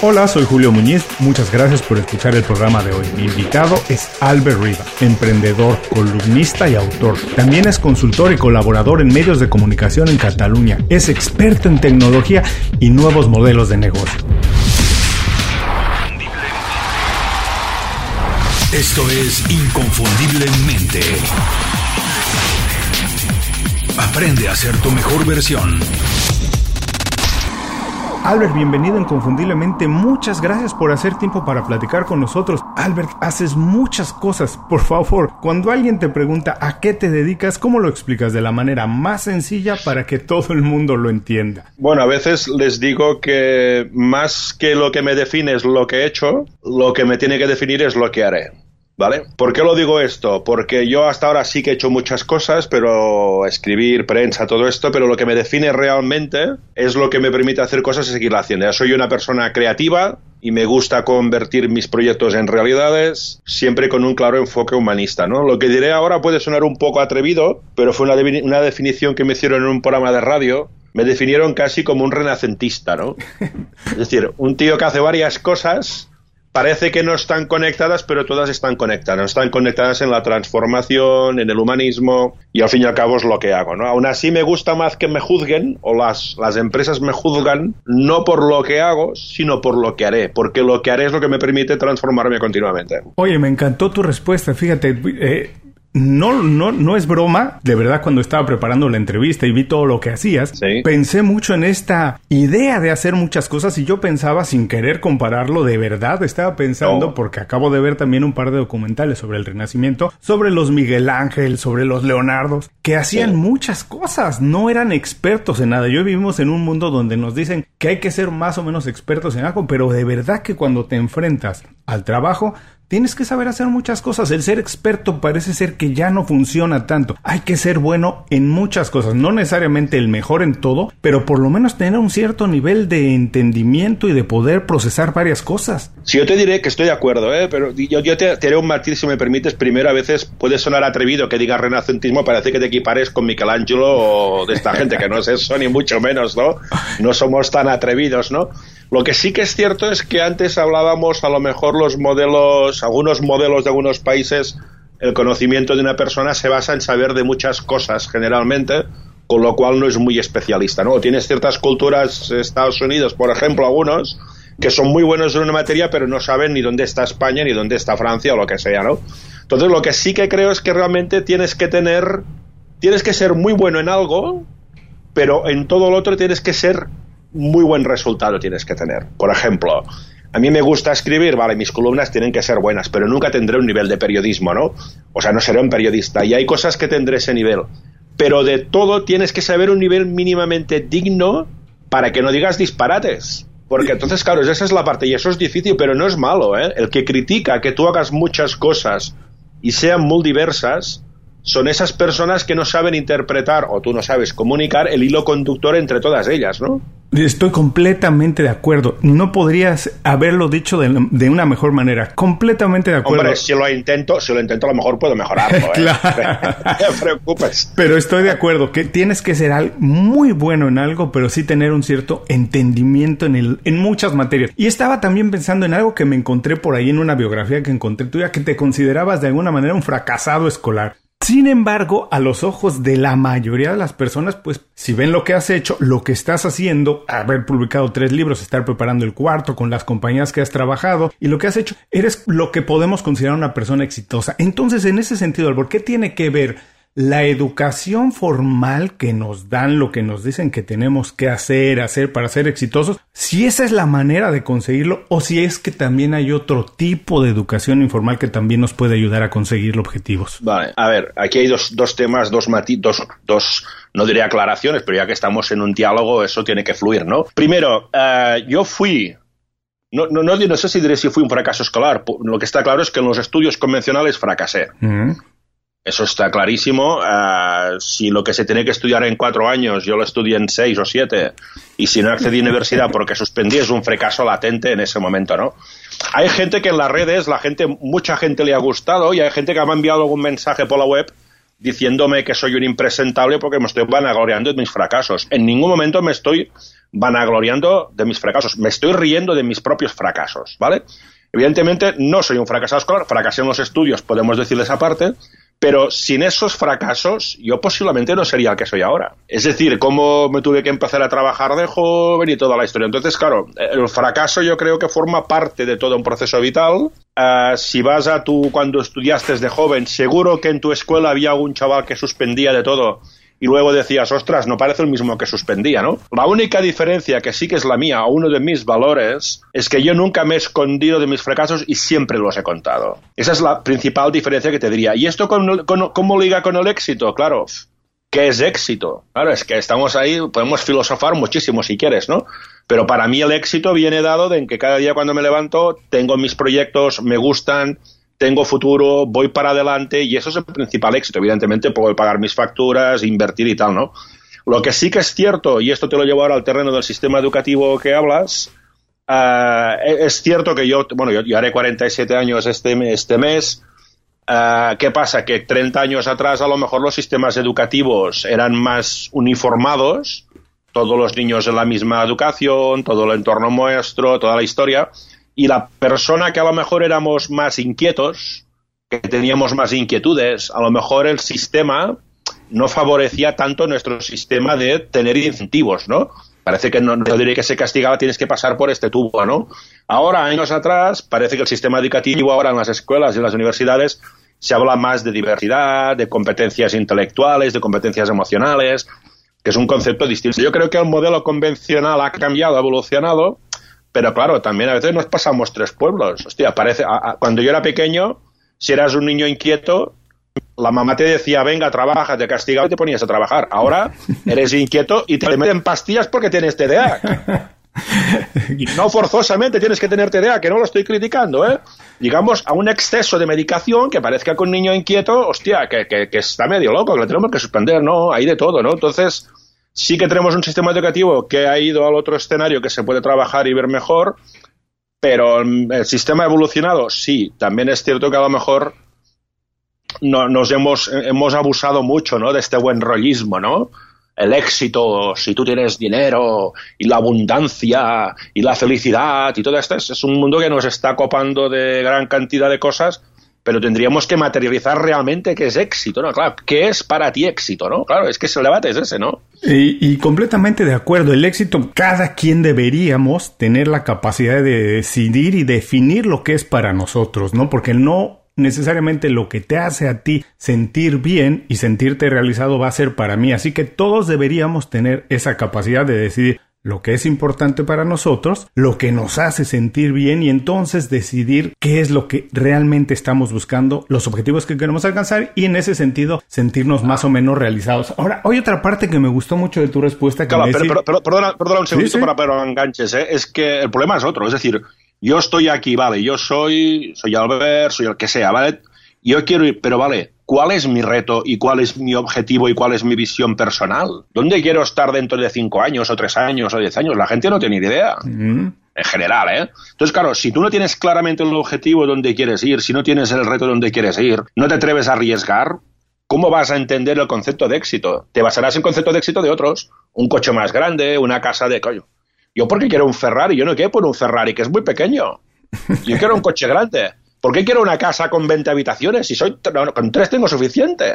Hola, soy Julio Muñiz. Muchas gracias por escuchar el programa de hoy. Mi invitado es Albert Riva, emprendedor, columnista y autor. También es consultor y colaborador en medios de comunicación en Cataluña. Es experto en tecnología y nuevos modelos de negocio. Esto es Inconfundiblemente. Aprende a ser tu mejor versión. Albert, bienvenido inconfundiblemente. Muchas gracias por hacer tiempo para platicar con nosotros. Albert, haces muchas cosas. Por favor, cuando alguien te pregunta a qué te dedicas, ¿cómo lo explicas de la manera más sencilla para que todo el mundo lo entienda? Bueno, a veces les digo que más que lo que me define es lo que he hecho, lo que me tiene que definir es lo que haré. ¿Vale? ¿Por qué lo digo esto? Porque yo hasta ahora sí que he hecho muchas cosas, pero escribir, prensa, todo esto, pero lo que me define realmente es lo que me permite hacer cosas y seguirla haciendo. Ya soy una persona creativa y me gusta convertir mis proyectos en realidades, siempre con un claro enfoque humanista, ¿no? Lo que diré ahora puede sonar un poco atrevido, pero fue una, una definición que me hicieron en un programa de radio me definieron casi como un renacentista, ¿no? Es decir, un tío que hace varias cosas parece que no están conectadas, pero todas están conectadas. Están conectadas en la transformación, en el humanismo, y al fin y al cabo es lo que hago. ¿no? Aún así me gusta más que me juzguen, o las, las empresas me juzgan, no por lo que hago, sino por lo que haré, porque lo que haré es lo que me permite transformarme continuamente. Oye, me encantó tu respuesta. Fíjate, eh, no, no, no es broma. De verdad, cuando estaba preparando la entrevista y vi todo lo que hacías, pensé mucho en esta idea de hacer muchas cosas y yo pensaba, sin querer compararlo, de verdad estaba pensando, porque acabo de ver también un par de documentales sobre el Renacimiento, sobre los Miguel Ángel, sobre los Leonardos, que hacían muchas cosas, no eran expertos en nada. Yo vivimos en un mundo donde nos dicen que hay que ser más o menos expertos en algo, pero de verdad que cuando te enfrentas al trabajo, Tienes que saber hacer muchas cosas. El ser experto parece ser que ya no funciona tanto. Hay que ser bueno en muchas cosas. No necesariamente el mejor en todo, pero por lo menos tener un cierto nivel de entendimiento y de poder procesar varias cosas. Sí, yo te diré que estoy de acuerdo, ¿eh? pero yo, te, te, haré un matiz si me permites. Primero, a veces puede sonar atrevido que diga renacentismo, parece que te equipares con Michelangelo o de esta gente, que no es eso, ni mucho menos, ¿no? No somos tan atrevidos, ¿no? Lo que sí que es cierto es que antes hablábamos a lo mejor los modelos, algunos modelos de algunos países, el conocimiento de una persona se basa en saber de muchas cosas generalmente, con lo cual no es muy especialista, ¿no? Tienes ciertas culturas, Estados Unidos, por ejemplo, algunos, que son muy buenos en una materia, pero no saben ni dónde está España, ni dónde está Francia o lo que sea, ¿no? Entonces, lo que sí que creo es que realmente tienes que tener, tienes que ser muy bueno en algo, pero en todo lo otro tienes que ser muy buen resultado tienes que tener. Por ejemplo, a mí me gusta escribir, vale, mis columnas tienen que ser buenas, pero nunca tendré un nivel de periodismo, ¿no? O sea, no seré un periodista. Y hay cosas que tendré ese nivel. Pero de todo tienes que saber un nivel mínimamente digno para que no digas disparates. Porque entonces, claro, esa es la parte, y eso es difícil, pero no es malo, ¿eh? El que critica que tú hagas muchas cosas y sean muy diversas, son esas personas que no saben interpretar, o tú no sabes comunicar, el hilo conductor entre todas ellas, ¿no? Estoy completamente de acuerdo. No podrías haberlo dicho de, una mejor manera. Completamente de acuerdo. Hombre, si lo intento, si lo intento, a lo mejor puedo mejorarlo. ¿eh? claro. no te preocupes. Pero estoy de acuerdo que tienes que ser muy bueno en algo, pero sí tener un cierto entendimiento en, el, en muchas materias. Y estaba también pensando en algo que me encontré por ahí en una biografía que encontré tuya, que te considerabas de alguna manera un fracasado escolar. Sin embargo, a los ojos de la mayoría de las personas, pues si ven lo que has hecho, lo que estás haciendo, haber publicado tres libros, estar preparando el cuarto con las compañías que has trabajado y lo que has hecho, eres lo que podemos considerar una persona exitosa. Entonces, en ese sentido, ¿por ¿qué tiene que ver la educación formal que nos dan, lo que nos dicen que tenemos que hacer, hacer para ser exitosos, si esa es la manera de conseguirlo o si es que también hay otro tipo de educación informal que también nos puede ayudar a conseguir los objetivos. Vale, a ver, aquí hay dos, dos temas, dos matitos, dos, no diré aclaraciones, pero ya que estamos en un diálogo, eso tiene que fluir, ¿no? Primero, uh, yo fui no, no, no, no, sé si diré si fui un fracaso escolar. Lo que está claro es que en los estudios convencionales fracasé. -hmm. Eso está clarísimo. Uh, si lo que se tiene que estudiar en cuatro años, yo lo estudié en seis o siete, y si no accedí a universidad porque suspendí, es un fracaso latente en ese momento, ¿no? Hay gente que en las redes, la gente, mucha gente le ha gustado, y hay gente que me ha enviado algún mensaje por la web diciéndome que soy un impresentable porque me estoy vanagloriando de mis fracasos. En ningún momento me estoy vanagloriando de mis fracasos. Me estoy riendo de mis propios fracasos, ¿vale? Evidentemente, no soy un fracasado escolar, fracasé en los estudios, podemos decir esa parte, pero sin esos fracasos, yo posiblemente no sería el que soy ahora. Es decir, cómo me tuve que empezar a trabajar de joven y toda la historia. Entonces, claro, el fracaso yo creo que forma parte de todo un proceso vital. Uh, si vas a tu, cuando estudiaste de joven, seguro que en tu escuela había algún chaval que suspendía de todo y luego decías, ostras, no parece el mismo que suspendía, ¿no? La única diferencia que sí que es la mía, uno de mis valores, es que yo nunca me he escondido de mis fracasos y siempre los he contado. Esa es la principal diferencia que te diría. ¿Y esto cómo, liga con el éxito? Claro, ¿qué es éxito? Claro, es que estamos ahí, podemos filosofar muchísimo si quieres, ¿no? Pero para mí el éxito viene dado de que cada día cuando me levanto tengo mis proyectos, me gustan, tengo futuro, voy para adelante y eso es el principal éxito. Evidentemente puedo pagar mis facturas, invertir y tal, ¿no? Lo que sí que es cierto, y esto te lo llevo ahora al terreno del sistema educativo que hablas, uh, es cierto que yo, bueno, yo, haré 47 años este, este mes. Uh, ¿Qué pasa? Que 30 años atrás a lo mejor los sistemas educativos eran más uniformados, todos los niños en la misma educación, todo el entorno nuestro, toda la historia y la persona que a lo mejor éramos más inquietos, que teníamos más inquietudes, a lo mejor el sistema no favorecía tanto nuestro sistema de tener incentivos, ¿no? Parece que no, no diré que se castigaba, tienes que pasar por este tubo, ¿no? Ahora, años atrás, parece que el sistema educativo ahora en las escuelas y en las universidades se habla más de diversidad, de competencias intelectuales, de competencias emocionales, que es un concepto distinto. Yo creo que el modelo convencional ha cambiado, ha evolucionado, pero claro, también a veces nos pasamos tres pueblos. Hostia, parece, cuando yo era pequeño, si eras un niño inquieto, la mamá te decía, venga, trabaja, te castigaba y te ponías a trabajar. Ahora eres inquieto y te meten pastillas porque tienes TDA. No forzosamente tienes que tener TDA, que no lo estoy criticando, ¿eh? Llegamos a un exceso de medicación que parezca que un niño inquieto, hostia, que, que, que está medio loco, que le tenemos que suspender, ¿no? Hay de todo, ¿no? Entonces, Sí que tenemos un sistema educativo que ha ido al otro escenario que se puede trabajar y ver mejor, pero el sistema ha evolucionado, sí. También es cierto que a lo mejor no, nos hemos, hemos abusado mucho ¿no? de este buen rollismo, ¿no? El éxito, si tú tienes dinero y la abundancia y la felicidad y todo esto, es un mundo que nos está copando de gran cantidad de cosas pero tendríamos que materializar realmente qué es éxito, ¿no? Claro, ¿qué es para ti éxito, no? Claro, es que el debate es ese, ¿no? Y, completamente de acuerdo, el éxito, cada quien deberíamos tener la capacidad de decidir y definir lo que es para nosotros, ¿no? Porque no necesariamente lo que te hace a ti sentir bien y sentirte realizado va a ser para mí. Así que todos deberíamos tener esa capacidad de decidir lo que es importante para nosotros, lo que nos hace sentir bien y entonces decidir qué es lo que realmente estamos buscando, los objetivos que queremos alcanzar y en ese sentido sentirnos más o menos realizados. Ahora, hay otra parte que me gustó mucho de tu respuesta. Que pero, perdona, un segundito para pero enganches, ¿eh? es que el problema es otro, es decir, yo estoy aquí, vale, yo soy, soy Albert, soy el que sea, ¿vale? Yo quiero ir, pero vale, ¿cuál es mi reto y cuál es mi objetivo y cuál es mi visión personal? ¿Dónde quiero estar dentro de cinco años o tres años o diez años? La gente no tiene idea. Mm. En general, ¿eh? Entonces, claro, si tú no tienes claramente el objetivo donde quieres ir, si no tienes el reto donde quieres ir, no te atreves a arriesgar, ¿cómo vas a entender el concepto de éxito? Te basarás en el concepto de éxito de otros. Un coche más grande, una casa de... Coño. Yo porque quiero un Ferrari, yo no quiero por un Ferrari que es muy pequeño. Yo quiero un coche grande. ¿Por qué quiero una casa con 20 habitaciones? Si soy con tres tengo suficiente.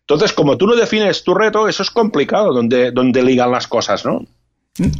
Entonces, como tú no defines tu reto, eso es complicado donde, donde ligan las cosas, ¿no?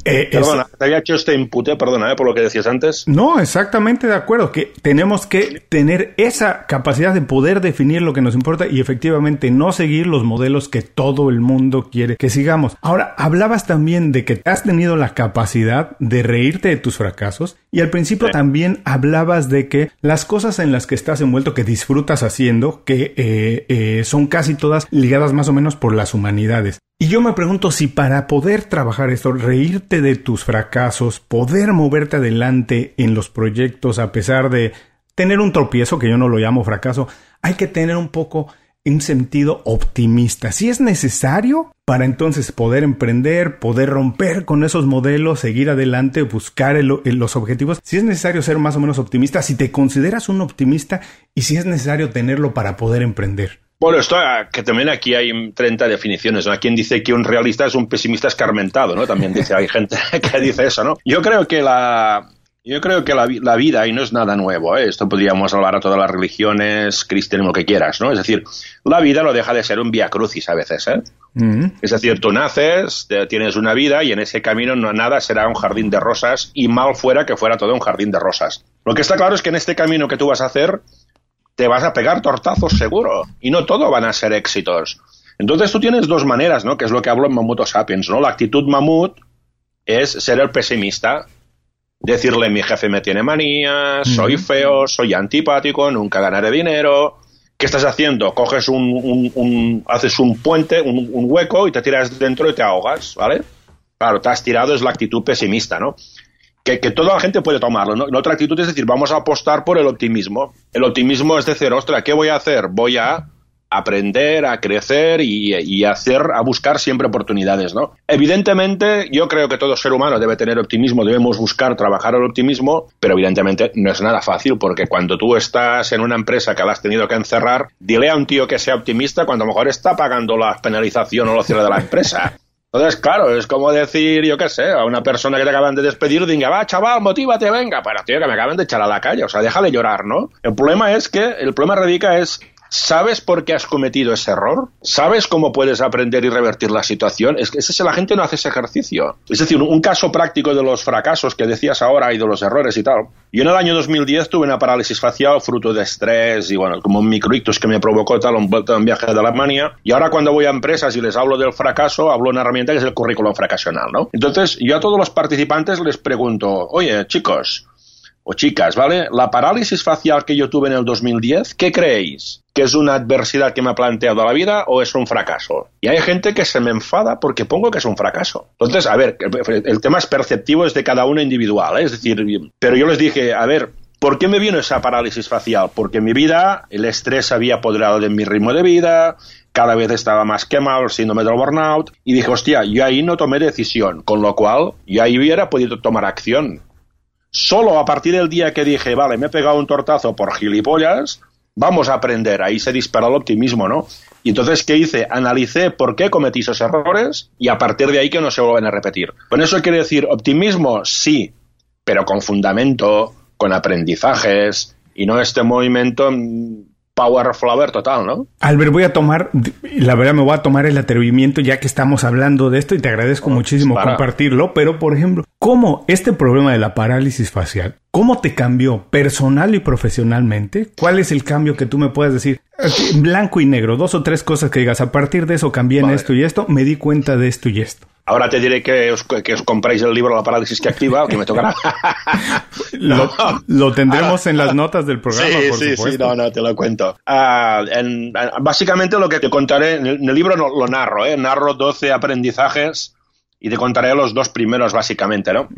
Eh, perdona, te había hecho este input, eh, perdona, eh, por lo que decías antes. No, exactamente de acuerdo, que tenemos que tener esa capacidad de poder definir lo que nos importa y efectivamente no seguir los modelos que todo el mundo quiere que sigamos. Ahora, hablabas también de que has tenido la capacidad de reírte de tus fracasos y al principio también hablabas de que las cosas en las que estás envuelto, que disfrutas haciendo, que son casi todas ligadas más o menos por las humanidades. Y yo me pregunto si para poder trabajar esto, reírte de tus fracasos, poder moverte adelante en los proyectos a pesar de tener un tropiezo, que yo no lo llamo fracaso, hay que tener un poco un sentido optimista. Si es necesario para entonces poder emprender, poder romper con esos modelos, seguir adelante, buscar los objetivos, si es necesario ser más o menos optimista, si te consideras un optimista y si es necesario tenerlo para poder emprender. Bueno, esto ah, que también aquí hay 30 definiciones. ¿no? Quien dice que un realista es un pesimista escarmentado, ¿no? También dice, hay gente que dice eso, ¿no? Yo creo que la, yo creo que la, la, vida, y no es nada nuevo, ¿eh? esto podríamos hablar a todas las religiones, cristianismo, lo que quieras, ¿no? Es decir, la vida lo deja de ser un vía crucis a veces, ¿eh? Mm. Es decir, tú naces, tienes una vida y en ese camino no, nada será un jardín de rosas y mal fuera que fuera todo un jardín de rosas. Lo que está claro es que en este camino que tú vas a hacer, te vas a pegar tortazos seguro y no todo van a ser éxitos. Entonces tú tienes dos maneras, ¿no? Que es lo que hablo en Mamuto Sapiens, ¿no? La actitud mamut es ser el pesimista, decirle mi jefe me tiene manía, soy feo, soy antipático, nunca ganaré dinero. ¿Qué estás haciendo? Coges un, un, haces un puente, un, hueco y te tiras dentro y te ahogas, ¿vale? Claro, te has tirado es la actitud pesimista, ¿no? Que, toda la gente puede tomarlo. ¿no? La otra actitud es decir, vamos a apostar por el optimismo. El optimismo es decir, ostra, ¿qué voy a hacer? Voy a aprender, a crecer y, y, hacer, a buscar siempre oportunidades, ¿no? Evidentemente, yo creo que todo ser humano debe tener optimismo, debemos buscar trabajar el optimismo, pero evidentemente no es nada fácil porque cuando tú estás en una empresa que la has tenido que encerrar, dile a un tío que sea optimista cuando a lo mejor está pagando la penalización o lo cierre de la empresa. Entonces, claro, es como decir, yo qué sé, a una persona que te acaban de despedir, diga, va, chaval, motívate, venga, para tío, que me acaban de echar a la calle, o sea, deja de llorar, ¿no? El problema es que, el problema radica es ¿Sabes por qué has cometido ese error? ¿Sabes cómo puedes aprender y revertir la situación? Es que la gente no hace ese ejercicio. Es decir, un caso práctico de los fracasos que decías ahora y de los errores y tal. Yo en el año 2010 tuve una parálisis facial fruto de estrés y bueno, como un microictus que me provocó tal un en viaje de Alemania. Y ahora cuando voy a empresas y les hablo del fracaso, hablo de una herramienta que es el currículum fracasional, ¿no? Entonces, yo a todos los participantes les pregunto, oye, chicos, o chicas, ¿vale? La parálisis facial que yo tuve en el 2010, ¿qué creéis? ¿Que es una adversidad que me ha planteado la vida o es un fracaso? Y hay gente que se me enfada porque pongo que es un fracaso. Entonces, a ver, el tema es perceptivo, es de cada uno individual, ¿eh? es decir, pero yo les dije, a ver, ¿Por qué me vino esa parálisis facial? Porque mi vida, el estrés había apoderado de mi ritmo de vida, cada vez estaba más quemado, el síndrome del burnout, y dije, hostia, yo ahí no tomé decisión, con lo cual yo ahí hubiera podido tomar acción. Solo a partir del día que dije, vale, me he pegado un tortazo por gilipollas, vamos a aprender. Ahí se disparó el optimismo, ¿no? Y entonces, ¿qué hice? Analicé por qué cometí esos errores y a partir de ahí que no se vuelvan a repetir. Con eso quiere decir, optimismo, sí, pero con fundamento, con aprendizajes y no este movimiento power flower total, ¿no? Albert, voy a tomar, la verdad me voy a tomar el atrevimiento ya que estamos hablando de esto y te agradezco oh, muchísimo compartirlo, pero por ejemplo, ¿cómo este problema de la parálisis facial, cómo te cambió personal y profesionalmente? ¿Cuál es el cambio que tú me puedes decir? Blanco y negro, dos o tres cosas que digas, a partir de eso cambié en esto y esto, me di cuenta de esto y esto. Ahora te diré que os, que os compráis el libro La parálisis que activa, que me tocará. lo, tendremos en las notas del programa. Sí, sí, sí, no, no, te lo cuento. Ah, básicamente lo que te contaré, en el, libro lo narro, ¿eh? narro 12 aprendizajes y te contaré los dos primeros básicamente, ¿no?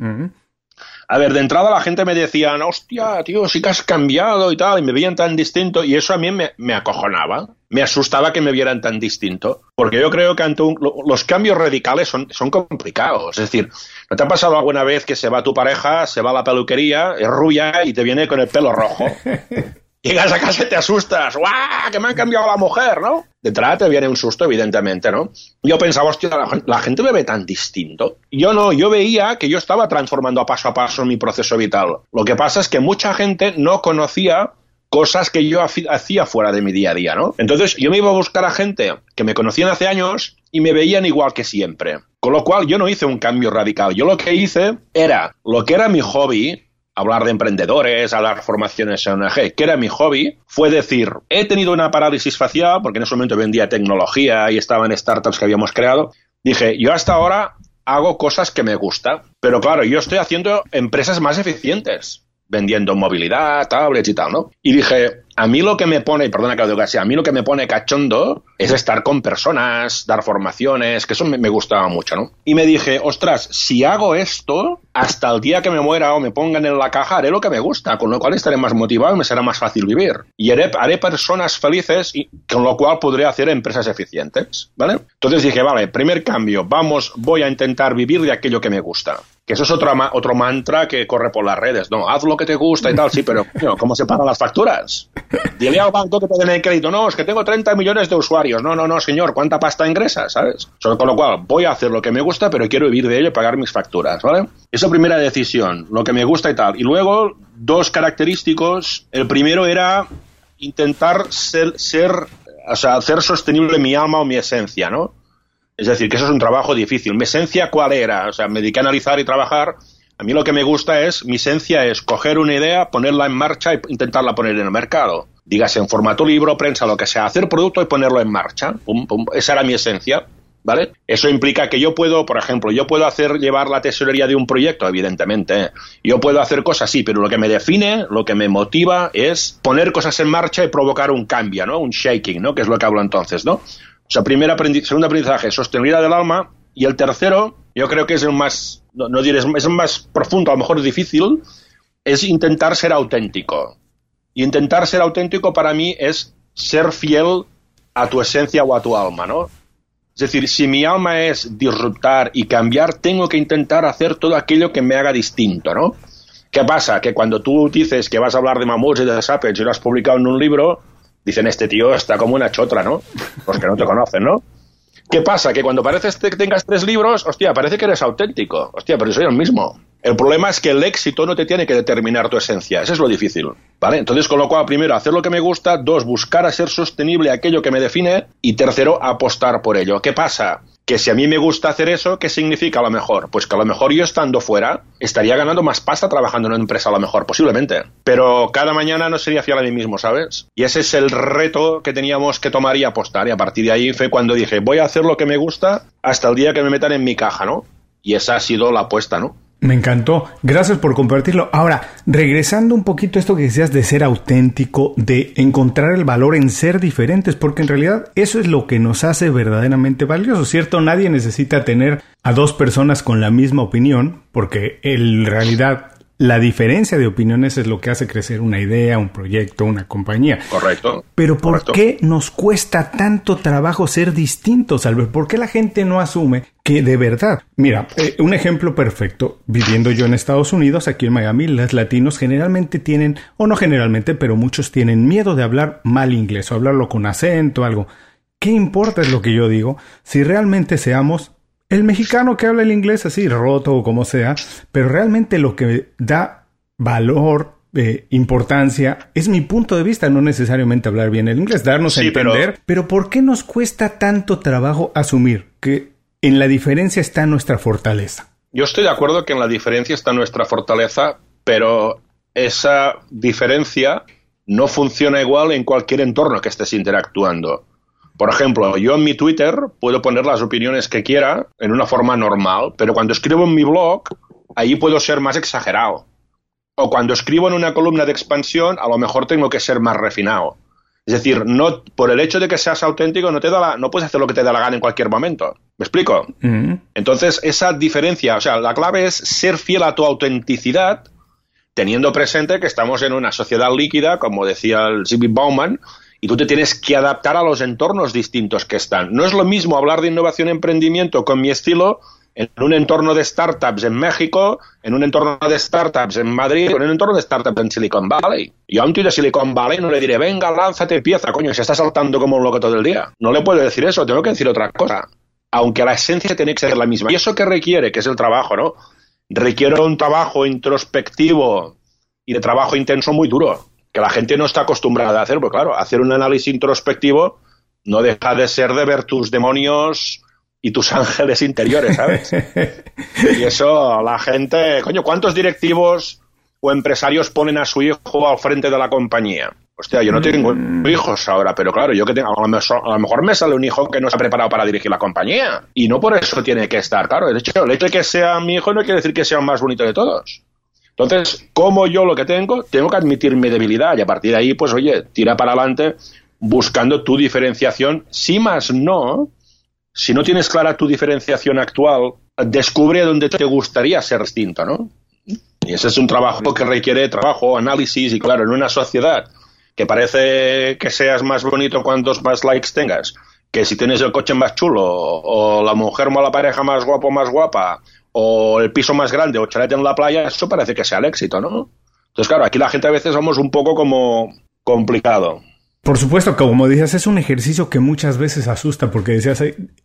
A ver, de entrada la gente me decía, hostia, tío, sí que has cambiado y tal, y me veían tan distinto, y eso a mí me, me acojonaba. Me asustaba que me vieran tan distinto, porque yo creo que ante los cambios radicales son, son complicados. Es decir, ¿no te ha pasado alguna vez que se va tu pareja, se va a la peluquería, es rubia y te viene con el pelo rojo? Llegas a casa y te asustas, ¡guau! Que me han cambiado la mujer, ¿no? De entrada te viene un susto, evidentemente, ¿no? Yo pensaba, hostia, la, gente me ve tan distinto. Yo no, yo veía que yo estaba transformando a paso a paso mi proceso vital. Lo que pasa es que mucha gente no conocía cosas que yo hacía fuera de mi día a día, ¿no? Entonces yo me iba a buscar a gente que me conocían hace años y me veían igual que siempre. Con lo cual yo no hice un cambio radical. Yo lo que hice era lo que era mi hobby, hablar de emprendedores, hablar formaciones en ONG, que era mi hobby, fue decir, he tenido una parálisis facial, porque en ese momento vendía tecnología y estaba en startups que habíamos creado, dije, yo hasta ahora hago cosas que me gustan, pero claro, yo estoy haciendo empresas más eficientes, vendiendo movilidad, tablets y tal, ¿no? Y dije, a mí lo que me pone, perdona que lo diga así, a mí lo que me pone cachondo es estar con personas, dar formaciones, que eso me, gustaba mucho, ¿no? Y me dije, ostras, si hago esto, hasta el día que me muera o me pongan en la caja, haré lo que me gusta, con lo cual estaré más motivado y me será más fácil vivir. Y haré, haré personas felices y con lo cual podré hacer empresas eficientes, ¿vale? Entonces dije, vale, primer cambio, vamos, voy a intentar vivir de aquello que me gusta. Que eso es otro, otro mantra que corre por las redes, ¿no? Haz lo que te gusta y tal, sí, pero ¿cómo se pagan las facturas? Dile al banco que te den el crédito. No, es que tengo 30 millones de usuarios. No, no, no, señor, ¿cuánta pasta ingresa? ¿Sabes? Con lo cual, voy a hacer lo que me gusta, pero quiero vivir de ello y pagar mis facturas, ¿vale? Esa primera decisión, lo que me gusta y tal. Y luego, dos característicos. El primero era intentar ser, ser o sea, hacer sostenible mi alma o mi esencia, ¿no? Es decir, que eso es un trabajo difícil. ¿Mi esencia cuál era? O sea, me dediqué a analizar y trabajar. A mí lo que me gusta es, mi esencia es coger una idea, ponerla en marcha e intentarla poner en el mercado. Dígase en formato libro, prensa, lo que sea, hacer producto y ponerlo en marcha. Esa era mi esencia. ¿Vale? Eso implica que yo puedo, por ejemplo, yo puedo hacer llevar la tesorería de un proyecto, evidentemente. Yo puedo hacer cosas, sí, pero lo que me define, lo que me motiva es poner cosas en marcha y provocar un cambio, ¿no? Un shaking, ¿no? Que es lo que hablo entonces, ¿no? O sea, primer segundo aprendizaje, sostenibilidad del alma. Y el tercero, yo creo que es el más, no, no es el más profundo, a lo mejor difícil, es intentar ser auténtico. Y intentar ser auténtico para mí es ser fiel a tu esencia o a tu alma, ¿no? Es decir, si mi alma es disruptar y cambiar, tengo que intentar hacer todo aquello que me haga distinto, ¿no? ¿Qué pasa? Que cuando tú dices que vas a hablar de mamuts y de sapiens y lo has publicado en un libro, dicen, este tío está como una chotra, ¿no? Porque no te conocen, ¿no? ¿Qué pasa? Que cuando parece que tengas tres libros, hostia, parece que eres auténtico. Hostia, pero soy el mismo. El problema es que el éxito no te tiene que determinar tu esencia. Eso es lo difícil. ¿Vale? Entonces, con lo cual, primero, hacer lo que me gusta. Dos, buscar a ser sostenible aquello que me define. Y tercero, apostar por ello. ¿Qué pasa? Que si a mí me gusta hacer eso, ¿qué significa a lo mejor? Pues que a lo mejor yo estando fuera estaría ganando más pasta trabajando en una empresa a lo mejor, posiblemente. Pero cada mañana no sería fiel a mí mismo, ¿sabes? Y ese es el reto que teníamos que tomar y apostar. Y a partir de ahí fue cuando dije, voy a hacer lo que me gusta hasta el día que me metan en mi caja, ¿no? Y esa ha sido la apuesta, ¿no? Me encantó. Gracias por compartirlo. Ahora, regresando un poquito a esto que decías de ser auténtico, de encontrar el valor en ser diferentes, porque en realidad eso es lo que nos hace verdaderamente valiosos, ¿cierto? Nadie necesita tener a dos personas con la misma opinión, porque en realidad la diferencia de opiniones es lo que hace crecer una idea, un proyecto, una compañía. Correcto. Pero ¿por qué nos cuesta tanto trabajo ser distintos, Albert? ¿Por qué la gente no asume que de verdad? Mira, eh, un ejemplo perfecto. Viviendo yo en Estados Unidos, aquí en Miami, los latinos generalmente tienen, o no generalmente, pero muchos tienen miedo de hablar mal inglés o hablarlo con acento o algo. ¿Qué importa es lo que yo digo si realmente seamos el mexicano que habla el inglés así, roto o como sea, pero realmente lo que da valor, eh, importancia, es mi punto de vista, no necesariamente hablar bien el inglés, darnos a entender, pero... pero ¿por qué nos cuesta tanto trabajo asumir que en la diferencia está nuestra fortaleza? Yo estoy de acuerdo que en la diferencia está nuestra fortaleza, pero esa diferencia no funciona igual en cualquier entorno que estés interactuando. Por ejemplo, yo en mi Twitter puedo poner las opiniones que quiera en una forma normal, pero cuando escribo en mi blog, ahí puedo ser más exagerado. O cuando escribo en una columna de expansión, a lo mejor tengo que ser más refinado. Es decir, no, por el hecho de que seas auténtico, no, te da no puedes hacer lo que te da la gana en cualquier momento. ¿Me explico? Mm-hmm. Entonces, esa diferencia, o sea, la clave es ser fiel a tu autenticidad, teniendo presente que estamos en una sociedad líquida, como decía el Ziggy Bauman, y tú te tienes que adaptar a los entornos distintos que están. No es lo mismo hablar de innovación y emprendimiento con mi estilo en un entorno de startups en México, en un entorno de startups en Madrid, en un entorno de startups en Silicon Valley. Yo a un tío de Silicon Valley no le diré, venga, lánzate, empieza, coño, se está saltando como un loco todo el día. No le puedo decir eso, tengo que decir otra cosa. Aunque la esencia tiene que ser la misma. ¿Y eso qué requiere? Que es el trabajo, ¿no? Requiere un trabajo introspectivo y de trabajo intenso muy duro que la gente no está acostumbrada a hacer, porque claro, hacer un análisis introspectivo no deja de ser de ver tus demonios y tus ángeles interiores, ¿sabes? y eso la gente, coño, ¿cuántos directivos o empresarios ponen a su hijo al frente de la compañía? Hostia, yo no tengo mm. hijos ahora, pero claro, yo que tengo, a lo, mejor, me sale un hijo que no se ha preparado para dirigir la compañía. Y no por eso tiene que estar, claro. De hecho, el hecho de que sea mi hijo no quiere decir que sea el más bonito de todos. Entonces, como yo lo que tengo, tengo que admitir mi debilidad y a partir de ahí, pues oye, tira para adelante buscando tu diferenciación. Si más no, si no tienes clara tu diferenciación actual, descubre dónde te gustaría ser distinto, ¿no? Y ese es un trabajo que requiere trabajo, análisis y claro, en una sociedad que parece que seas más bonito cuantos más likes tengas, que si tienes el coche más chulo o la mujer o la pareja más guapo más guapa o el piso más grande o chalet en la playa, eso parece que sea el éxito, ¿no? Entonces, claro, aquí la gente a veces somos un poco como, complicado. Por supuesto, como decías, es un ejercicio que muchas veces asusta porque decías,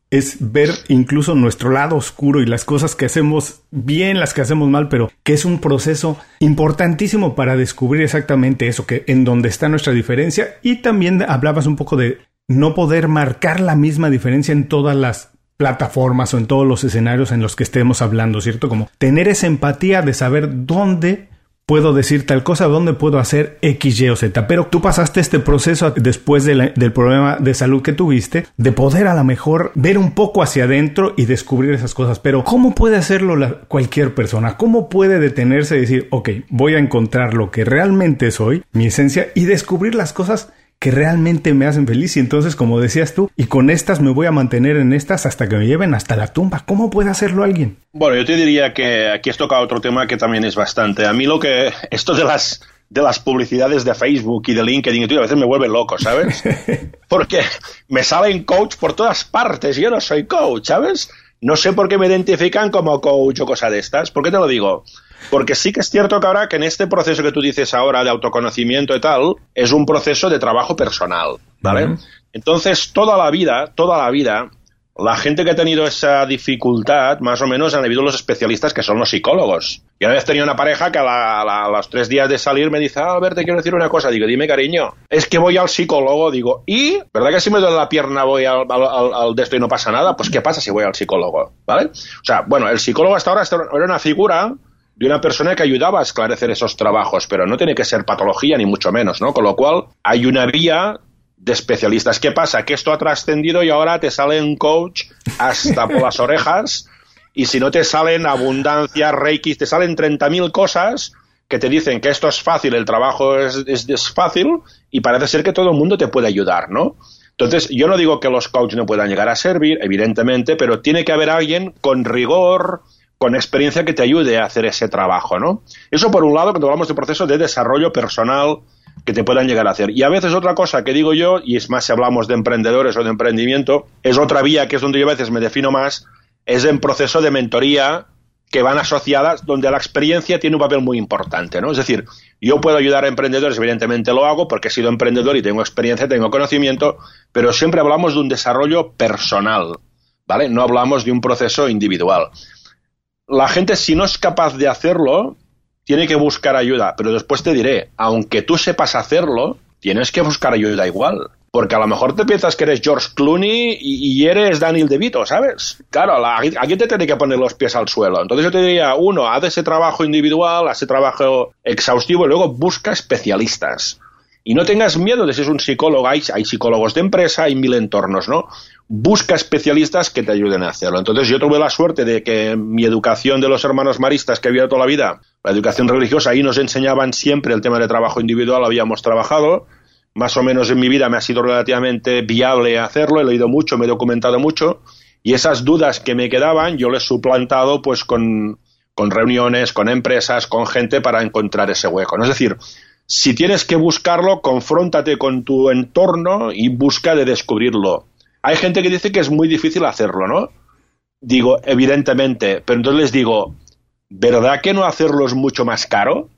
es ver incluso nuestro lado oscuro y las cosas que hacemos bien, las que hacemos mal, pero que es un proceso importantísimo para descubrir exactamente eso, que en donde está nuestra diferencia. Y también hablabas un poco de no poder marcar la misma diferencia en todas las plataformas o en todos los escenarios en los que estemos hablando, ¿cierto? Como tener esa empatía de saber dónde puedo decir tal cosa, dónde puedo hacer X, Y o Z. Pero tú pasaste este proceso después del problema de salud que tuviste, de poder a lo mejor ver un poco hacia adentro y descubrir esas cosas. Pero ¿cómo puede hacerlo cualquier persona? ¿Cómo puede detenerse y decir, ok, voy a encontrar lo que realmente soy, mi esencia, y descubrir las cosas que realmente me hacen feliz y entonces como decías tú, y con estas me voy a mantener en estas hasta que me lleven hasta la tumba. ¿Cómo puede hacerlo alguien? Bueno, yo te diría que aquí has tocado otro tema que también es bastante. A mí lo que esto de las de las publicidades de Facebook y de LinkedIn y a veces me vuelve loco, ¿sabes? Porque me salen coach por todas partes, yo no soy coach, ¿sabes? No sé por qué me identifican como coach o cosa de estas. ¿Por qué te lo digo? Porque sí que es cierto que ahora que en este proceso que tú dices ahora de autoconocimiento y tal, es un proceso de trabajo personal, ¿vale? Entonces, toda la vida, toda la vida, la gente que ha tenido esa dificultad, más o menos han habido los especialistas que son los psicólogos. Y una vez tenía una pareja que a, los tres días de salir me dice, ah, a ver, te quiero decir una cosa. Digo, dime, cariño, es que voy al psicólogo. Digo, ¿y? ¿Verdad que si me duele la pierna voy al, al, de esto y no pasa nada? Pues, ¿qué pasa si voy al psicólogo? ¿Vale? O sea, bueno, el psicólogo hasta ahora era una figura de una persona que ayudaba a esclarecer esos trabajos, pero no tiene que ser patología ni mucho menos, ¿no? Con lo cual hay una vía de especialistas. ¿Qué pasa? Que esto ha trascendido y ahora te sale un coach hasta por las orejas y si no te salen abundancia, reiki, te salen 30.000 cosas que te dicen que esto es fácil, el trabajo es, es, fácil y parece ser que todo el mundo te puede ayudar, ¿no? Entonces, yo no digo que los coaches no puedan llegar a servir, evidentemente, pero tiene que haber alguien con rigor, con experiencia que te ayude a hacer ese trabajo, ¿no? Eso por un lado, cuando hablamos de proceso de desarrollo personal que te puedan llegar a hacer. Y a veces otra cosa que digo yo, y es más si hablamos de emprendedores o de emprendimiento, es otra vía que es donde yo a veces me defino más, es en proceso de mentoría que van asociadas, donde la experiencia tiene un papel muy importante, ¿no? Es decir, yo puedo ayudar a emprendedores, evidentemente lo hago porque he sido emprendedor y tengo experiencia, tengo conocimiento, pero siempre hablamos de un desarrollo personal, ¿vale? No hablamos de un proceso individual la gente si no es capaz de hacerlo, tiene que buscar ayuda. Pero después te diré, aunque tú sepas hacerlo, tienes que buscar ayuda igual. Porque a lo mejor te piensas que eres George Clooney y, eres Daniel DeVito, ¿sabes? Claro, aquí te tiene que poner los pies al suelo. Entonces yo te diría, uno, haz ese trabajo individual, haz ese trabajo exhaustivo y luego busca especialistas. Y no tengas miedo de si es un psicólogo. Hay, hay psicólogos de empresa, hay mil entornos, ¿no? busca especialistas que te ayuden a hacerlo. Entonces yo tuve la suerte de que mi educación de los hermanos maristas que había toda la vida, la educación religiosa, ahí nos enseñaban siempre el tema de trabajo individual, habíamos trabajado. Más o menos en mi vida me ha sido relativamente viable hacerlo, he leído mucho, me he documentado mucho y esas dudas que me quedaban yo les he suplantado pues con, con reuniones, con empresas, con gente para encontrar ese hueco. Es decir, si tienes que buscarlo, confróntate con tu entorno y busca de descubrirlo hay gente que dice que es muy difícil hacerlo, ¿no? Digo, evidentemente, pero entonces les digo, ¿verdad que no hacerlo es mucho más caro?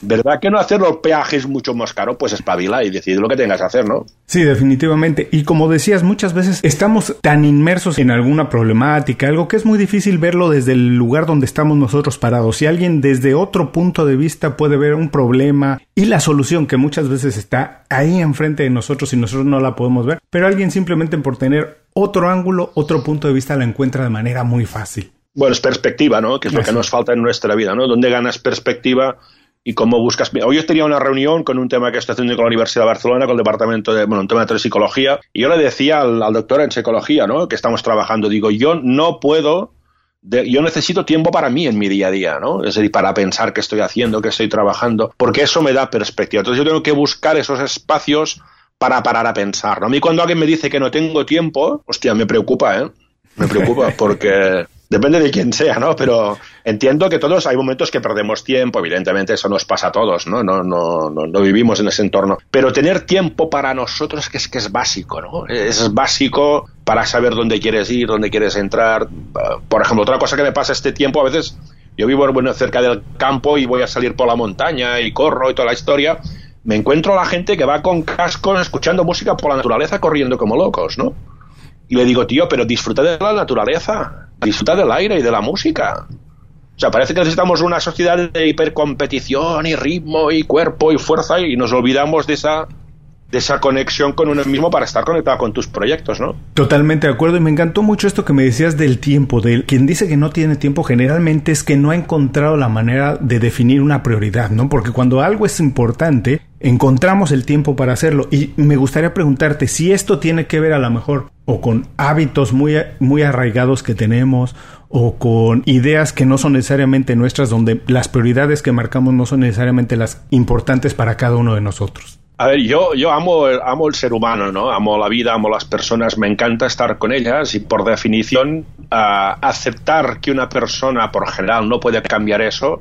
¿Verdad que no hacer los peajes mucho más caro? Pues espabila y decide lo que tengas que hacer, ¿no? Sí, definitivamente. Y como decías, muchas veces estamos tan inmersos en alguna problemática, algo que es muy difícil verlo desde el lugar donde estamos nosotros parados. Si alguien desde otro punto de vista puede ver un problema y la solución que muchas veces está ahí enfrente de nosotros y nosotros no la podemos ver, pero alguien simplemente por tener otro ángulo, otro punto de vista la encuentra de manera muy fácil. Bueno, es perspectiva, ¿no? Que es lo que nos falta en nuestra vida, ¿no? ¿Dónde ganas perspectiva? Y cómo buscas. Hoy yo tenía una reunión con un tema que estoy haciendo con la Universidad de Barcelona, con el departamento de, bueno, un tema de psicología, y yo le decía al, doctor en psicología, ¿no? Que estamos trabajando, digo, yo no puedo, yo necesito tiempo para mí en mi día a día, ¿no? Es decir, para pensar qué estoy haciendo, qué estoy trabajando, porque eso me da perspectiva. Entonces yo tengo que buscar esos espacios para parar a pensar, ¿no? A mí cuando alguien me dice que no tengo tiempo, hostia, me preocupa, ¿eh? Me preocupa porque Depende de quién sea, ¿no? Pero entiendo que todos hay momentos que perdemos tiempo, evidentemente eso nos pasa a todos, ¿no? No, no, no, no vivimos en ese entorno. Pero tener tiempo para nosotros que es que es básico, ¿no? Es básico para saber dónde quieres ir, dónde quieres entrar. Por ejemplo, otra cosa que me pasa este tiempo, a veces yo vivo bueno, cerca del campo y voy a salir por la montaña y corro y toda la historia me encuentro a la gente que va con cascos escuchando música por la naturaleza corriendo como locos, ¿no? Y le digo, tío, pero disfruta de la naturaleza, disfruta del aire y de la música. O sea, parece que necesitamos una sociedad de hipercompetición y ritmo y cuerpo y fuerza y nos olvidamos de esa de esa conexión con uno mismo para estar conectado con tus proyectos, ¿no? Totalmente de acuerdo y me encantó mucho esto que me decías del tiempo, de quien dice que no tiene tiempo generalmente es que no ha encontrado la manera de definir una prioridad, ¿no? Porque cuando algo es importante, encontramos el tiempo para hacerlo y me gustaría preguntarte si esto tiene que ver a lo mejor o con hábitos muy, muy arraigados que tenemos o con ideas que no son necesariamente nuestras, donde las prioridades que marcamos no son necesariamente las importantes para cada uno de nosotros. A ver, yo, yo amo, amo el ser humano, ¿no? Amo la vida, amo las personas, me encanta estar con ellas y por definición aceptar que una persona por general no puede cambiar eso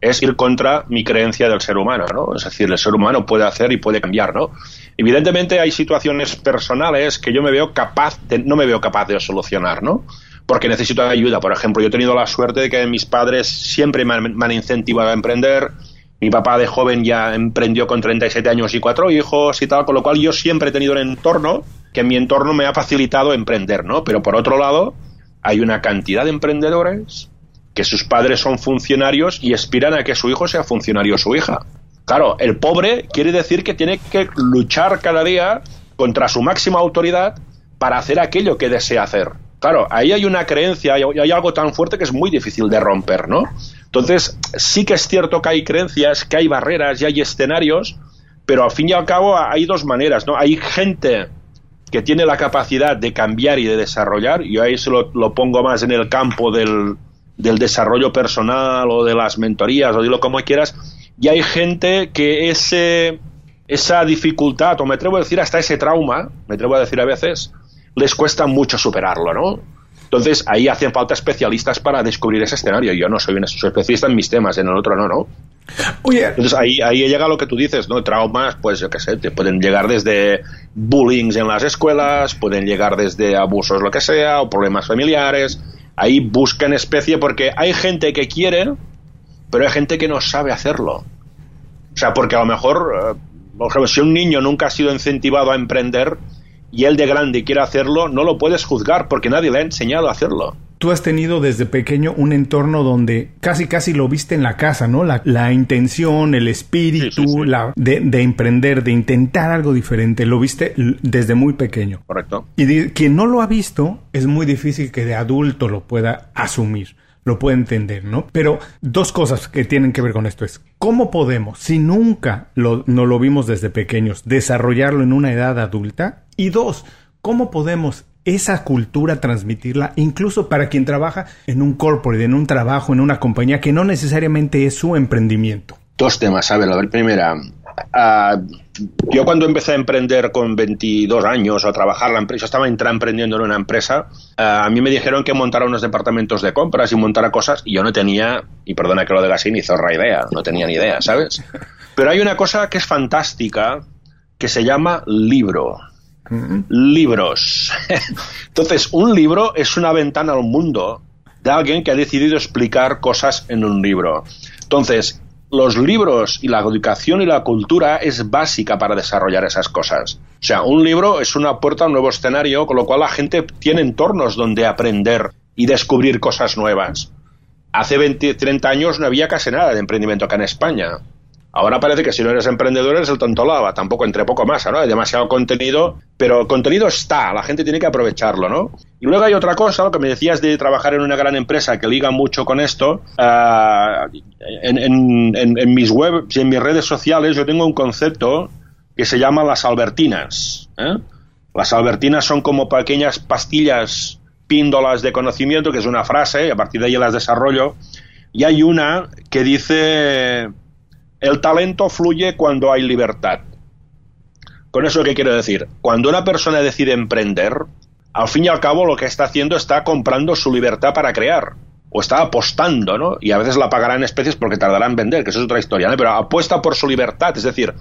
es ir contra mi creencia del ser humano, ¿no? Es decir, el ser humano puede hacer y puede cambiar, ¿no? Evidentemente hay situaciones personales que yo me veo capaz de, no me veo capaz de solucionar, ¿no? Porque necesito ayuda. Por ejemplo, yo he tenido la suerte de que mis padres siempre me han, incentivado a emprender, mi papá de joven ya emprendió con 37 años y cuatro hijos y tal, con lo cual yo siempre he tenido un entorno que en mi entorno me ha facilitado emprender, ¿no? Pero por otro lado, hay una cantidad de emprendedores que sus padres son funcionarios y aspiran a que su hijo sea funcionario o su hija. Claro, el pobre quiere decir que tiene que luchar cada día contra su máxima autoridad para hacer aquello que desea hacer. Claro, ahí hay una creencia, hay algo tan fuerte que es muy difícil de romper, ¿no? Entonces, sí que es cierto que hay creencias, que hay barreras y hay escenarios, pero al fin y al cabo hay dos maneras, ¿no? Hay gente que tiene la capacidad de cambiar y de desarrollar, y ahí se lo, pongo más en el campo del, del, desarrollo personal o de las mentorías, o dilo como quieras, y hay gente que ese, esa dificultad, o me atrevo a decir hasta ese trauma, me atrevo a decir a veces, les cuesta mucho superarlo, ¿no? Entonces ahí hacen falta especialistas para descubrir ese escenario. Yo no soy un especialista en mis temas, en el otro no, ¿no? Entonces ahí, ahí llega lo que tú dices, ¿no? Traumas, pues yo qué sé, te pueden llegar desde bullying en las escuelas, pueden llegar desde abusos, lo que sea, o problemas familiares. Ahí buscan especie porque hay gente que quiere, pero hay gente que no sabe hacerlo. O sea, porque a lo mejor, eh, si un niño nunca ha sido incentivado a emprender, y él de grande quiere hacerlo, no lo puedes juzgar porque nadie le ha enseñado a hacerlo. Tú has tenido desde pequeño un entorno donde casi casi lo viste en la casa, ¿no? La, intención, el espíritu La, de, de, emprender, de intentar algo diferente, lo viste desde muy pequeño. Correcto. Y quien no lo ha visto, es muy difícil que de adulto lo pueda asumir lo puede entender, ¿no? Pero dos cosas que tienen que ver con esto es, ¿cómo podemos, si nunca lo, no lo vimos desde pequeños, desarrollarlo en una edad adulta? Y dos, ¿cómo podemos esa cultura transmitirla incluso para quien trabaja en un corporate, en un trabajo, en una compañía que no necesariamente es su emprendimiento? Dos temas, a ver, a ver, primera, uh, yo cuando empecé a emprender con 22 años o a trabajar la empresa, estaba emprendiendo en una empresa, eh, a mí me dijeron que montara unos departamentos de compras y montara cosas y yo no tenía, y perdona que lo diga así, ni zorra idea, no tenía ni idea, ¿sabes? Pero hay una cosa que es fantástica que se llama libro. Libros. Entonces, un libro es una ventana al mundo de alguien que ha decidido explicar cosas en un libro. Entonces, los libros y la educación y la cultura es básica para desarrollar esas cosas. O sea, un libro es una puerta a un nuevo escenario, con lo cual la gente tiene entornos donde aprender y descubrir cosas nuevas. Hace 20, 30 años no había casi nada de emprendimiento acá en España. Ahora parece que si no eres emprendedor eres el tonto lava, tampoco entre poco más, ¿no? Hay demasiado contenido, pero contenido está, la gente tiene que aprovecharlo, ¿no? Y luego hay otra cosa, lo que me decías de trabajar en una gran empresa que liga mucho con esto. Ah, en, mis webs y en mis redes sociales yo tengo un concepto que se llama las albertinas. ¿eh? Las albertinas son como pequeñas pastillas, píndolas de conocimiento, que es una frase, y a partir de ahí las desarrollo. Y hay una que dice el talento fluye cuando hay libertad. Con eso, ¿qué quiero decir? Cuando una persona decide emprender, al fin y al cabo lo que está haciendo está comprando su libertad para crear. O está apostando, ¿no? Y a veces la pagará en especies porque tardará en vender, que eso es otra historia, ¿no? Pero apuesta por su libertad. Es decir,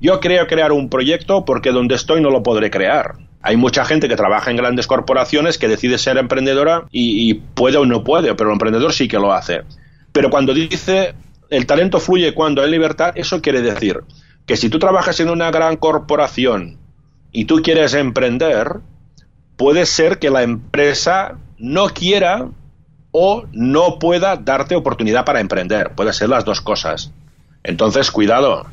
yo creo crear un proyecto porque donde estoy no lo podré crear. Hay mucha gente que trabaja en grandes corporaciones que decide ser emprendedora y puede o no puede, pero el emprendedor sí que lo hace. Pero cuando dice el talento fluye cuando hay libertad, eso quiere decir, que si tú trabajas en una gran corporación y tú quieres emprender, puede ser que la empresa no quiera o no pueda darte oportunidad para emprender. Puede ser las dos cosas. Entonces, cuidado.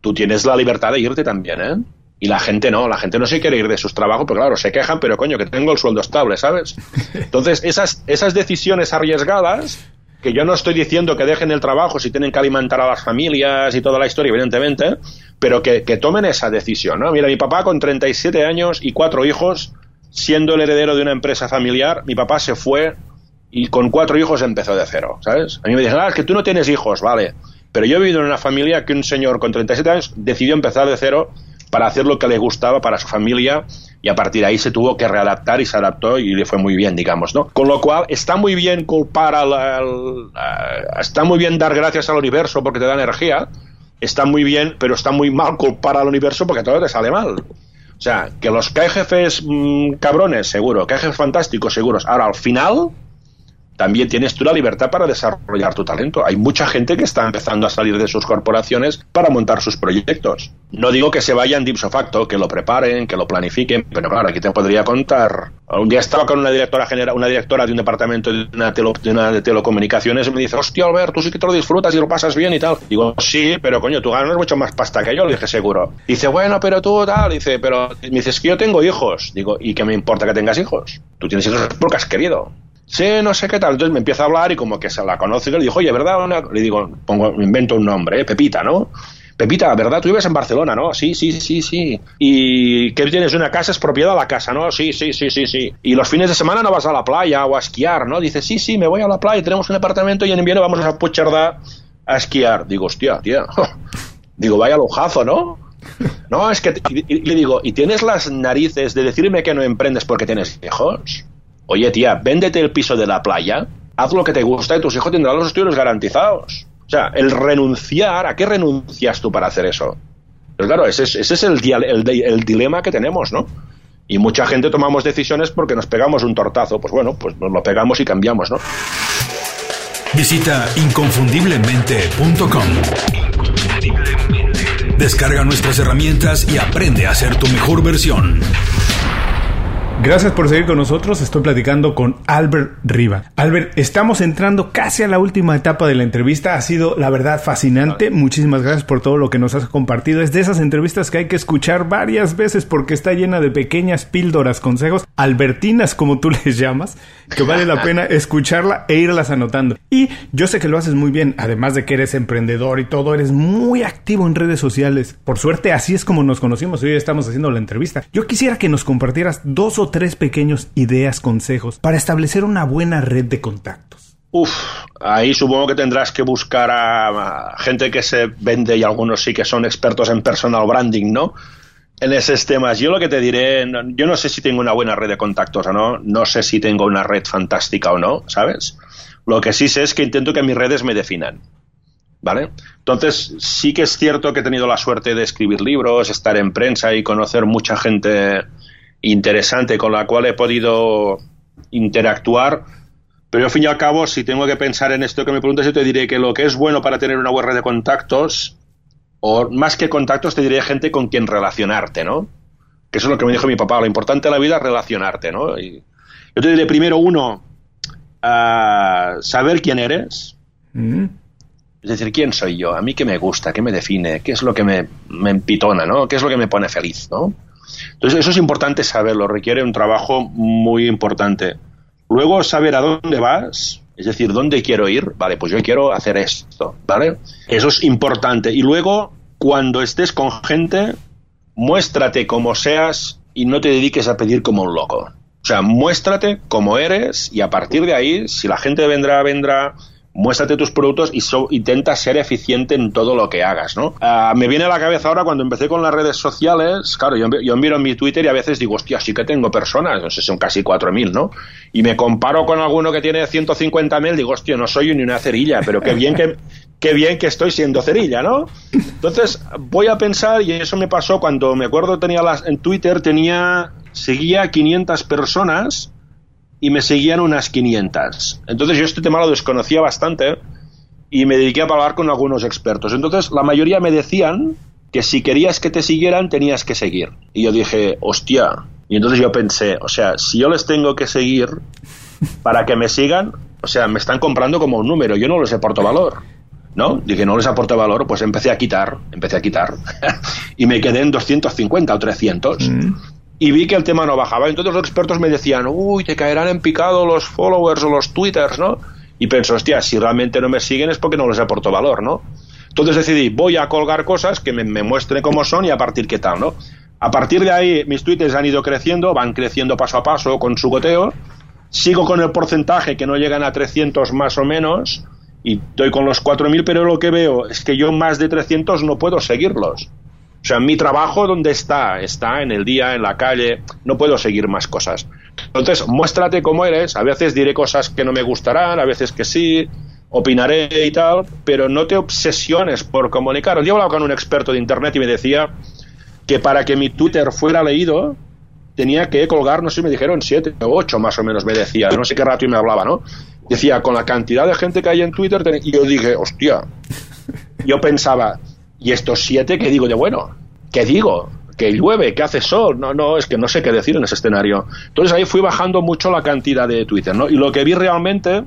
Tú tienes la libertad de irte también, ¿eh? Y la gente no, la gente no se quiere ir de sus trabajos, pero claro, se quejan, pero coño, que tengo el sueldo estable, ¿sabes? Entonces, esas, esas decisiones arriesgadas, que yo no estoy diciendo que dejen el trabajo si tienen que alimentar a las familias y toda la historia, evidentemente, pero que, que tomen esa decisión, ¿no? Mira, mi papá con 37 años y cuatro hijos, siendo el heredero de una empresa familiar, mi papá se fue y con cuatro hijos empezó de cero, ¿sabes? A mí me dicen, ah, es que tú no tienes hijos, vale. Pero yo he vivido en una familia que un señor con 37 años decidió empezar de cero para hacer lo que le gustaba para su familia y a partir de ahí se tuvo que readaptar y se adaptó y le fue muy bien, digamos, ¿no? Con lo cual está muy bien culpar al, está muy bien dar gracias al universo porque te da energía, está muy bien, pero está muy mal culpar al universo porque todo te sale mal. O sea, que los que hay jefes mm, cabrones, seguro, que hay jefes fantásticos, seguros. Ahora, al final, también tienes tú la libertad para desarrollar tu talento. Hay mucha gente que está empezando a salir de sus corporaciones para montar sus proyectos. No digo que se vayan de ipso facto, que lo preparen, que lo planifiquen, pero claro, aquí te podría contar. Un día estaba con una directora general, una directora de un departamento de una, de, telecomunicaciones y me dice, hostia, Albert, tú sí que te lo disfrutas y lo pasas bien y tal. Digo, sí, pero coño, tú ganas mucho más pasta que yo, le dije, seguro. Dice, bueno, pero tú tal, dice, pero me dices que yo tengo hijos. Digo, ¿y qué me importa que tengas hijos? Tú tienes hijos porque has querido sí, no sé qué tal. Entonces me empieza a hablar y como que se la conoce y le dijo, oye, ¿verdad? Le digo, pongo, invento un nombre, ¿eh? Pepita, ¿no? Pepita, ¿verdad? Tú vives en Barcelona, ¿no? Sí, sí, sí, sí. ¿Y qué tienes? Una casa, es propiedad de la casa, ¿no? Sí, sí, sí, sí, sí. Y los fines de semana no vas a la playa o a esquiar, ¿no? Dice, sí, sí, me voy a la playa, tenemos un apartamento y en invierno vamos a Puigcerdá a esquiar. Digo, hostia, tía. Digo, vaya lujazo, ¿no? No, es que... le digo, ¿y tienes las narices de decirme que no emprendes porque tienes hijos? Oye, tía, véndete el piso de la playa, haz lo que te gusta y tus hijos tendrán los estudios garantizados. O sea, el renunciar, ¿a qué renuncias tú para hacer eso? Pero claro, ese es, ese es el, el, dilema que tenemos, ¿no? Y mucha gente tomamos decisiones porque nos pegamos un tortazo. Pues bueno, pues nos lo pegamos y cambiamos, ¿no? Visita inconfundiblemente.com. Descarga nuestras herramientas y aprende a ser tu mejor versión. Gracias por seguir con nosotros. Estoy platicando con Albert Riva. Albert, estamos entrando casi a la última etapa de la entrevista. Ha sido, la verdad, fascinante. Muchísimas gracias por todo lo que nos has compartido. Es de esas entrevistas que hay que escuchar varias veces porque está llena de pequeñas píldoras, consejos, albertinas, como tú les llamas, que vale la pena escucharla e irlas anotando. Y yo sé que lo haces muy bien, además de que eres emprendedor y todo, eres muy activo en redes sociales. Por suerte, así es como nos conocimos. Hoy estamos haciendo la entrevista. Yo quisiera que nos compartieras dos o tres pequeños ideas, consejos para establecer una buena red de contactos. Uf, ahí supongo que tendrás que buscar a, gente que se vende y algunos sí que son expertos en personal branding, ¿no? En esos temas, yo lo que te diré, yo no sé si tengo una buena red de contactos o no, no sé si tengo una red fantástica o no, ¿sabes? Lo que sí sé es que intento que mis redes me definan. ¿Vale? Entonces, sí que es cierto que he tenido la suerte de escribir libros, estar en prensa y conocer mucha gente interesante con la cual he podido interactuar. Pero al fin y al cabo, si tengo que pensar en esto que me preguntas, yo te diré que lo que es bueno para tener una buena red de contactos, o más que contactos, te diré gente con quien relacionarte, ¿no? Que eso es lo que me dijo mi papá. Lo importante de la vida es relacionarte, ¿no? Y yo te diré primero, uno, saber quién eres. Mm. Es decir, ¿quién soy yo? ¿A mí qué me gusta? ¿Qué me define? ¿Qué es lo que me, me empitona? ¿no? ¿Qué es lo que me pone feliz? ¿no? Entonces, eso es importante saberlo, requiere un trabajo muy importante. Luego, saber a dónde vas, es decir, dónde quiero ir, vale, pues yo quiero hacer esto, ¿vale? Eso es importante. Y luego, cuando estés con gente, muéstrate como seas y no te dediques a pedir como un loco. O sea, muéstrate como eres y a partir de ahí, si la gente vendrá, vendrá, muéstrate tus productos y intenta ser eficiente en todo lo que hagas, ¿no? Ah, me viene a la cabeza ahora cuando empecé con las redes sociales, claro, yo, yo miro en mi Twitter y a veces digo, hostia, sí que tengo personas, no sé, son casi 4.000, ¿no? Y me comparo con alguno que tiene 150.000, digo, hostia, no soy ni una cerilla, pero qué bien que... Qué bien que estoy siendo cerilla, ¿no? Entonces voy a pensar, y eso me pasó cuando me acuerdo tenía las, en Twitter, tenía, seguía 500 personas y me seguían unas 500. Entonces yo este tema lo desconocía bastante y me dediqué a hablar con algunos expertos. Entonces la mayoría me decían que si querías que te siguieran tenías que seguir. Y yo dije, hostia. Y entonces yo pensé, o sea, si yo les tengo que seguir para que me sigan, o sea, me están comprando como un número, yo no les aporto valor. ¿No? Dije, no les aporto valor, pues empecé a quitar, empecé a quitar. y me quedé en 250 o 300. Mm. Y vi que el tema no bajaba. Entonces los expertos me decían, uy, te caerán en picado los followers o los twitters, ¿no? Y pensé, hostia, si realmente no me siguen es porque no les aporto valor, ¿no? Entonces decidí, voy a colgar cosas que me, muestren cómo son y a partir qué tal, ¿no? A partir de ahí mis twitters han ido creciendo, van creciendo paso a paso con su goteo. Sigo con el porcentaje que no llegan a 300 más o menos y doy con los 4.000, pero lo que veo es que yo más de 300 no puedo seguirlos. O sea, mi trabajo, ¿dónde está? Está en el día, en la calle, no puedo seguir más cosas. Entonces, muéstrate cómo eres. A veces diré cosas que no me gustarán, a veces que sí, opinaré y tal, pero no te obsesiones por comunicar. Yo hablaba con un experto de Internet y me decía que para que mi Twitter fuera leído, tenía que colgar, no sé, me dijeron siete o ocho más o menos, me decía, no sé qué rato y me hablaba, ¿no? Decía, con la cantidad de gente que hay en Twitter, y yo dije, hostia, yo pensaba, ¿y estos siete qué digo de bueno? ¿Qué digo? que llueve, que hace sol, no, no, es que no sé qué decir en ese escenario. Entonces ahí fui bajando mucho la cantidad de Twitter, ¿no? Y lo que vi realmente,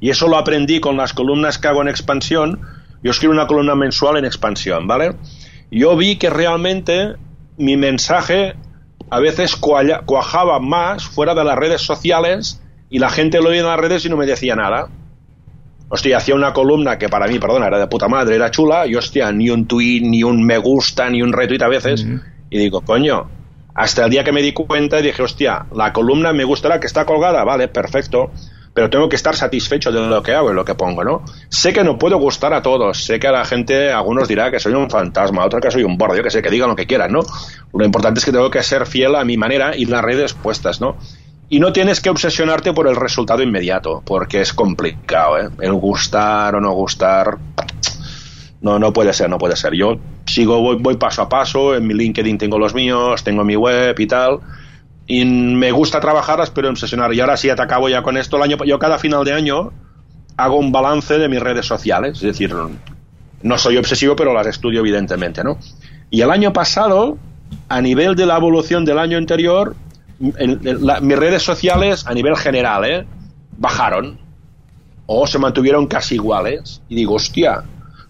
y eso lo aprendí con las columnas que hago en expansión, yo escribo una columna mensual en expansión, ¿vale? Yo vi que realmente mi mensaje a veces cuajaba más fuera de las redes sociales y la gente lo oía en las redes y no me decía nada. Hostia, hacía una columna que para mí, perdona, era de puta madre, era chula, y hostia, ni un tweet, ni un me gusta, ni un retweet a veces. Y digo, coño, hasta el día que me di cuenta y dije, hostia, la columna me gustará que está colgada, vale, perfecto, pero tengo que estar satisfecho de lo que hago y lo que pongo, ¿no? Sé que no puedo gustar a todos, sé que a la gente, algunos dirá que soy un fantasma, otros que soy un bordo, yo que sé, que digan lo que quieran, ¿no? Lo importante es que tengo que ser fiel a mi manera y las redes puestas, ¿no? Y no tienes que obsesionarte por el resultado inmediato, porque es complicado, ¿eh? El gustar o no gustar. No, no puede ser, no puede ser. Yo sigo, voy, voy paso a paso, en mi LinkedIn tengo los míos, tengo mi web y tal. Y me gusta trabajarlas, pero obsesionar. Y ahora sí, te acabo ya con esto. El año, yo cada final de año hago un balance de mis redes sociales. Es decir, no soy obsesivo, pero las estudio evidentemente, ¿no? Y el año pasado, a nivel de la evolución del año anterior, mis redes sociales a nivel general ¿eh? bajaron o se mantuvieron casi iguales. Y digo, hostia,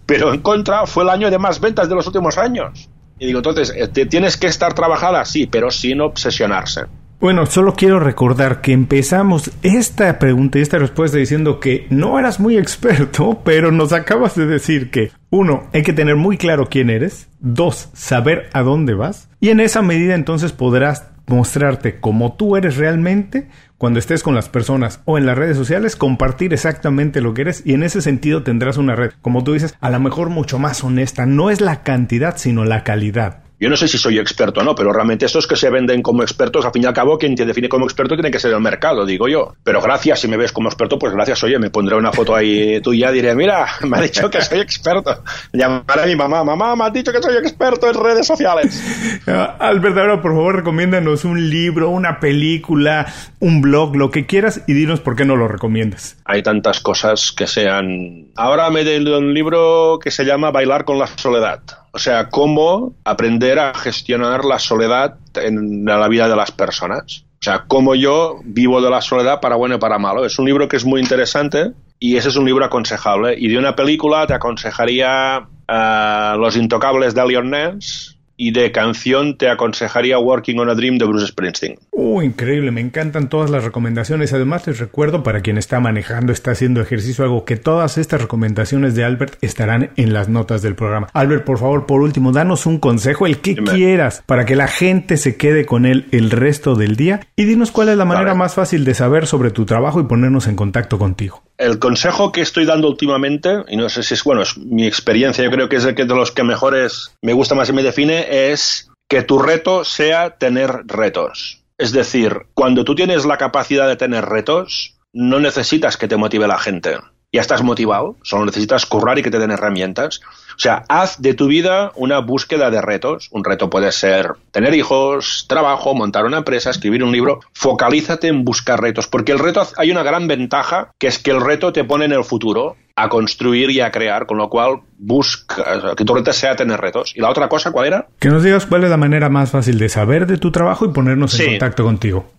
pero en contra fue el año de más ventas de los últimos años. Y digo, entonces, eh, tienes que estar trabajada, sí, pero sin obsesionarse. Bueno, solo quiero recordar que empezamos esta pregunta y esta respuesta diciendo que no eras muy experto, pero nos acabas de decir que, uno, hay que tener muy claro quién eres, dos, saber a dónde vas, y en esa medida entonces podrás mostrarte como tú eres realmente cuando estés con las personas o en las redes sociales, compartir exactamente lo que eres y en ese sentido tendrás una red, como tú dices, a lo mejor mucho más honesta. No es la cantidad, sino la calidad. Yo no sé si soy experto o no, pero realmente estos que se venden como expertos, al fin y al cabo, quien te define como experto tiene que ser el mercado, digo yo. Pero gracias, si me ves como experto, pues gracias, oye, me pondré una foto ahí tuya y diré, mira, me ha dicho que soy experto. Llamaré a mi mamá, mamá, me ha dicho que soy experto en redes sociales. Albert, ahora por favor recomiéndanos un libro, una película, un blog, lo que quieras y dinos por qué no lo recomiendas. Hay tantas cosas que sean... Ahora me he un libro que se llama Bailar con la soledad o sea, cómo aprender a gestionar la soledad en la vida de las personas. O sea, cómo yo vivo de la soledad para bueno y para malo. Es un libro que es muy interesante y ese es un libro aconsejable. Y de una película te aconsejaría uh, Los Intocables de Leon Ness, y de canción te aconsejaría Working on a Dream de Bruce Springsteen. Uh, increíble, me encantan todas las recomendaciones. Además, les recuerdo para quien está manejando, está haciendo ejercicio, algo que todas estas recomendaciones de Albert estarán en las notas del programa. Albert, por favor, por último, danos un consejo, el que quieras, para que la gente se quede con él el resto del día y dinos cuál es la manera más fácil de saber sobre tu trabajo y ponernos en contacto contigo el consejo que estoy dando últimamente, y no sé si es bueno, es mi experiencia, yo creo que es el que de los que mejores me gusta más y me define, es que tu reto sea tener retos. Es decir, cuando tú tienes la capacidad de tener retos, no necesitas que te motive la gente. ya estás motivado, solo necesitas currar y que te den herramientas. O sea, haz de tu vida una búsqueda de retos. Un reto puede ser tener hijos, trabajo, montar una empresa, escribir un libro. Focalízate en buscar retos, porque el reto hay una gran ventaja, que es que el reto te pone en el futuro a construir y a crear, con lo cual busca que tu reto sea tener retos. ¿Y la otra cosa cuál era? Que nos digas cuál es la manera más fácil de saber de tu trabajo y ponernos en contacto contigo.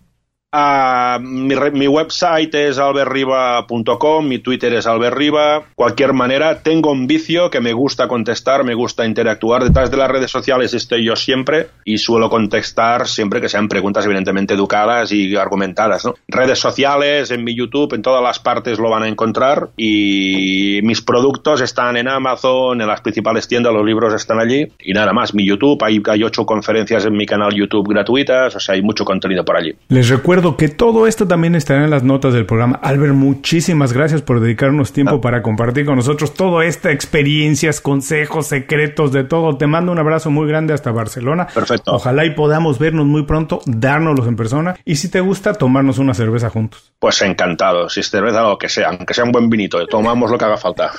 Uh, mi, mi, website es alberriba.com, mi Twitter es alberriba. Cualquier manera, tengo un vicio que me gusta contestar, me gusta interactuar. Detrás de las redes sociales estoy yo siempre y suelo contestar siempre que sean preguntas evidentemente educadas y argumentadas. ¿no? Redes sociales, en mi YouTube, en todas las partes lo van a encontrar y mis productos están en Amazon, en las principales tiendas, los libros están allí y nada más. Mi YouTube, hay, hay ocho conferencias en mi canal YouTube gratuitas, o sea, hay mucho contenido por allí. Les recuerdo que todo esto también estará en las notas del programa. Albert, muchísimas gracias por dedicarnos tiempo ah. para compartir con nosotros toda esta experiencias, consejos, secretos, de todo. Te mando un abrazo muy grande hasta Barcelona. Perfecto. Ojalá y podamos vernos muy pronto, dárnoslos en persona y si te gusta, tomarnos una cerveza juntos. Pues encantado, si es cerveza o lo que sea, aunque sea un buen vinito, tomamos lo que haga falta.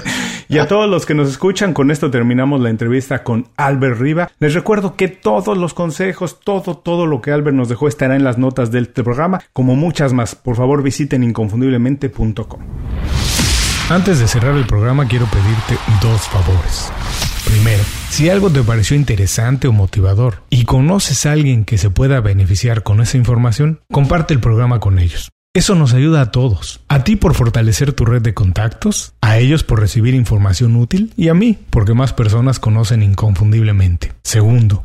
y a todos los que nos escuchan, con esto terminamos la entrevista con Albert Riva. Les recuerdo que todos los consejos, todo, todo lo que Albert nos dejó estará en las notas del este programa, como muchas más. Por favor visiten inconfundiblemente.com. Antes de cerrar el programa quiero pedirte dos favores. Primero, si algo te pareció interesante o motivador y conoces a alguien que se pueda beneficiar con esa información, comparte el programa con ellos. Eso nos ayuda a todos. A ti por fortalecer tu red de contactos, a ellos por recibir información útil y a mí porque más personas conocen inconfundiblemente. Segundo,